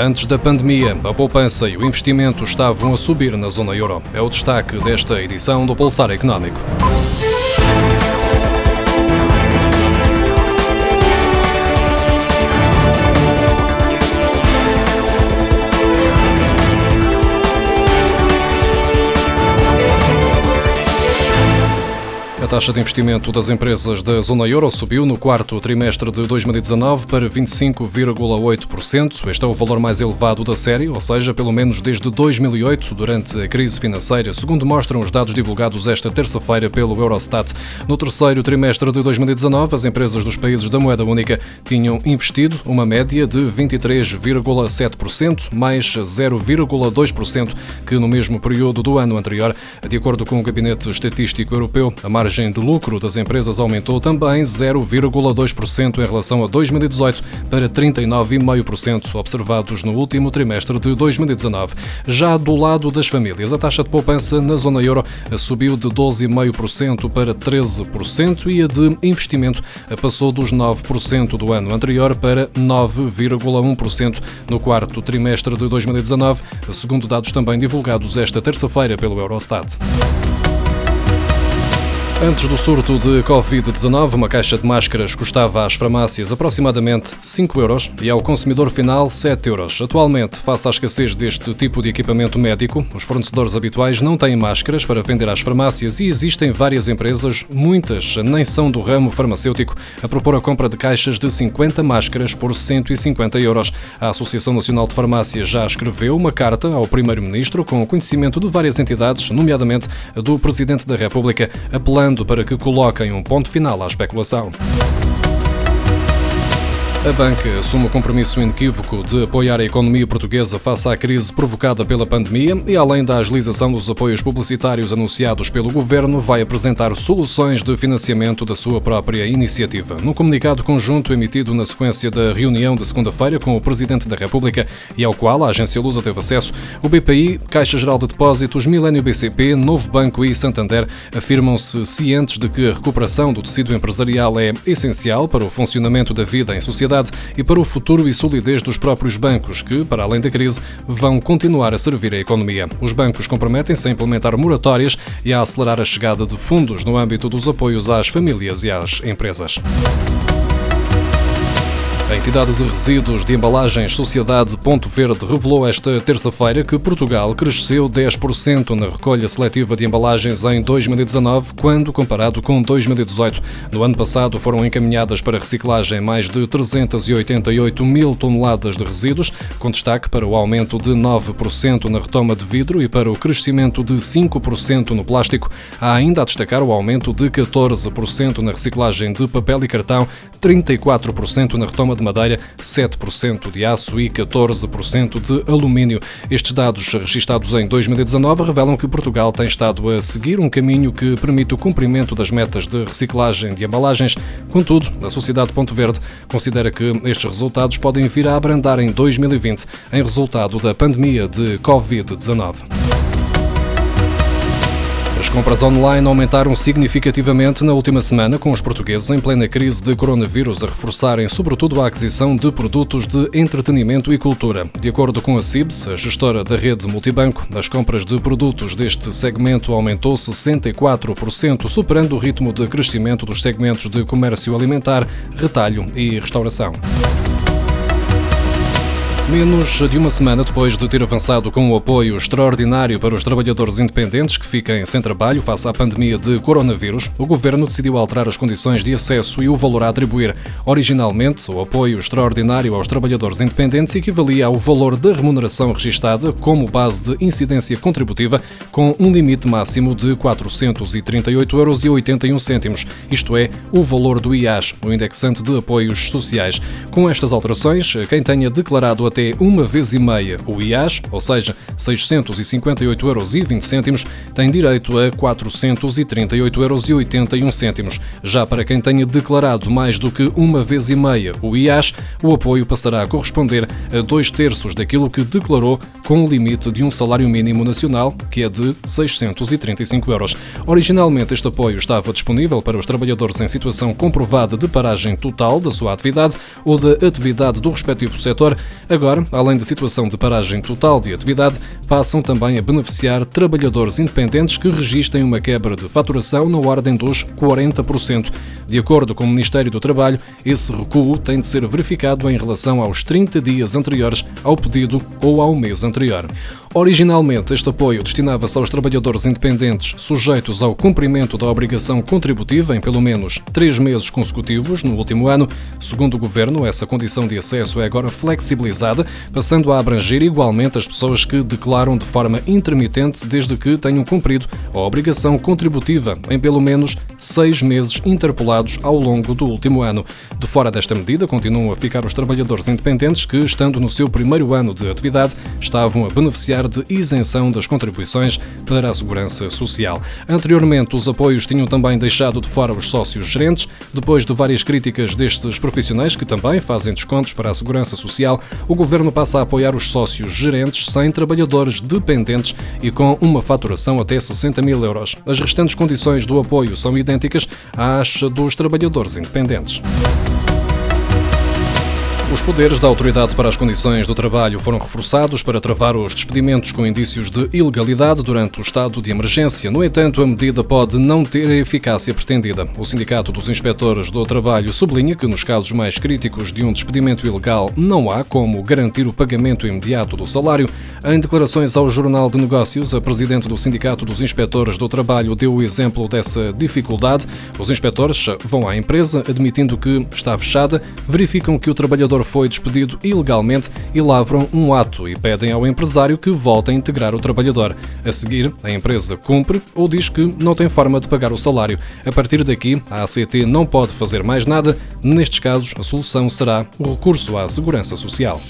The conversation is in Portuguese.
Antes da pandemia, a poupança e o investimento estavam a subir na zona euro. É o destaque desta edição do Pulsar Económico. A taxa de investimento das empresas da zona euro subiu no quarto trimestre de 2019 para 25,8%. Este é o valor mais elevado da série, ou seja, pelo menos desde 2008, durante a crise financeira, segundo mostram os dados divulgados esta terça-feira pelo Eurostat. No terceiro trimestre de 2019, as empresas dos países da moeda única tinham investido uma média de 23,7%, mais 0,2% que no mesmo período do ano anterior. De acordo com o Gabinete Estatístico Europeu, a margem margem de lucro das empresas aumentou também 0,2% em relação a 2018 para 39,5% observados no último trimestre de 2019. Já do lado das famílias, a taxa de poupança na zona euro subiu de 12,5% para 13% e a de investimento passou dos 9% do ano anterior para 9,1% no quarto trimestre de 2019, segundo dados também divulgados esta terça-feira pelo Eurostat. Antes do surto de Covid-19, uma caixa de máscaras custava às farmácias aproximadamente 5 euros e ao consumidor final 7 euros. Atualmente, face à escassez deste tipo de equipamento médico, os fornecedores habituais não têm máscaras para vender às farmácias e existem várias empresas, muitas nem são do ramo farmacêutico, a propor a compra de caixas de 50 máscaras por 150 euros. A Associação Nacional de Farmácias já escreveu uma carta ao Primeiro-Ministro com o conhecimento de várias entidades, nomeadamente do Presidente da República, apelando para que coloquem um ponto final à especulação. A banca assume o compromisso inequívoco de apoiar a economia portuguesa face à crise provocada pela pandemia e, além da agilização dos apoios publicitários anunciados pelo governo, vai apresentar soluções de financiamento da sua própria iniciativa. No comunicado conjunto emitido na sequência da reunião de segunda-feira com o Presidente da República e ao qual a agência Lusa teve acesso, o BPI, Caixa Geral de Depósitos, Milênio BCP, Novo Banco e Santander afirmam-se cientes de que a recuperação do tecido empresarial é essencial para o funcionamento da vida em sociedade e para o futuro e solidez dos próprios bancos, que, para além da crise, vão continuar a servir a economia. Os bancos comprometem-se a implementar moratórias e a acelerar a chegada de fundos no âmbito dos apoios às famílias e às empresas. A entidade de resíduos de embalagens Sociedade Ponto Verde revelou esta terça-feira que Portugal cresceu 10% na recolha seletiva de embalagens em 2019, quando comparado com 2018. No ano passado foram encaminhadas para reciclagem mais de 388 mil toneladas de resíduos, com destaque para o aumento de 9% na retoma de vidro e para o crescimento de 5% no plástico. Há ainda a destacar o aumento de 14% na reciclagem de papel e cartão, 34% na retoma de madeira, 7% de aço e 14% de alumínio. Estes dados, registados em 2019, revelam que Portugal tem estado a seguir um caminho que permite o cumprimento das metas de reciclagem de embalagens. Contudo, a Sociedade Ponto Verde considera que estes resultados podem vir a abrandar em 2020 em resultado da pandemia de Covid-19. As compras online aumentaram significativamente na última semana, com os portugueses em plena crise de coronavírus a reforçarem, sobretudo, a aquisição de produtos de entretenimento e cultura. De acordo com a CIBS, a gestora da rede Multibanco, as compras de produtos deste segmento aumentou 64%, superando o ritmo de crescimento dos segmentos de comércio alimentar, retalho e restauração. Menos de uma semana depois de ter avançado com o apoio extraordinário para os trabalhadores independentes que fiquem sem trabalho face à pandemia de coronavírus, o governo decidiu alterar as condições de acesso e o valor a atribuir. Originalmente, o apoio extraordinário aos trabalhadores independentes equivalia ao valor da remuneração registada como base de incidência contributiva, com um limite máximo de 438,81 euros, isto é, o valor do IAS, o indexante de apoios sociais. Com estas alterações, quem tenha declarado até até uma vez e meia o IAS, ou seja, 658,20 euros, tem direito a 438,81 euros. Já para quem tenha declarado mais do que uma vez e meia o IAS, o apoio passará a corresponder a dois terços daquilo que declarou com o limite de um salário mínimo nacional, que é de 635 euros. Originalmente, este apoio estava disponível para os trabalhadores em situação comprovada de paragem total da sua atividade ou da atividade do respectivo setor. Agora, agora, além da situação de paragem total de atividade, passam também a beneficiar trabalhadores independentes que registrem uma quebra de faturação na ordem dos 40%. De acordo com o Ministério do Trabalho, esse recuo tem de ser verificado em relação aos 30 dias anteriores ao pedido ou ao mês anterior. Originalmente, este apoio destinava-se aos trabalhadores independentes sujeitos ao cumprimento da obrigação contributiva em pelo menos três meses consecutivos no último ano. Segundo o Governo, essa condição de acesso é agora flexibilizada, passando a abranger igualmente as pessoas que declaram de forma intermitente desde que tenham cumprido a obrigação contributiva em pelo menos seis meses interpolados ao longo do último ano. De fora desta medida, continuam a ficar os trabalhadores independentes que, estando no seu primeiro ano de atividade, estavam a beneficiar de isenção das contribuições para a segurança social. Anteriormente, os apoios tinham também deixado de fora os sócios gerentes. Depois de várias críticas destes profissionais, que também fazem descontos para a segurança social, o governo passa a apoiar os sócios gerentes sem trabalhadores dependentes e com uma faturação até 60 mil euros. As restantes condições do apoio são idênticas às dos trabalhadores independentes. Os poderes da Autoridade para as Condições do Trabalho foram reforçados para travar os despedimentos com indícios de ilegalidade durante o estado de emergência. No entanto, a medida pode não ter a eficácia pretendida. O Sindicato dos Inspectores do Trabalho sublinha que, nos casos mais críticos de um despedimento ilegal, não há como garantir o pagamento imediato do salário. Em declarações ao Jornal de Negócios, a presidente do Sindicato dos Inspectores do Trabalho deu o exemplo dessa dificuldade. Os inspectores vão à empresa, admitindo que está fechada, verificam que o trabalhador foi despedido ilegalmente e lavram um ato e pedem ao empresário que volte a integrar o trabalhador. A seguir, a empresa cumpre ou diz que não tem forma de pagar o salário. A partir daqui, a ACT não pode fazer mais nada. Nestes casos, a solução será o recurso à segurança social.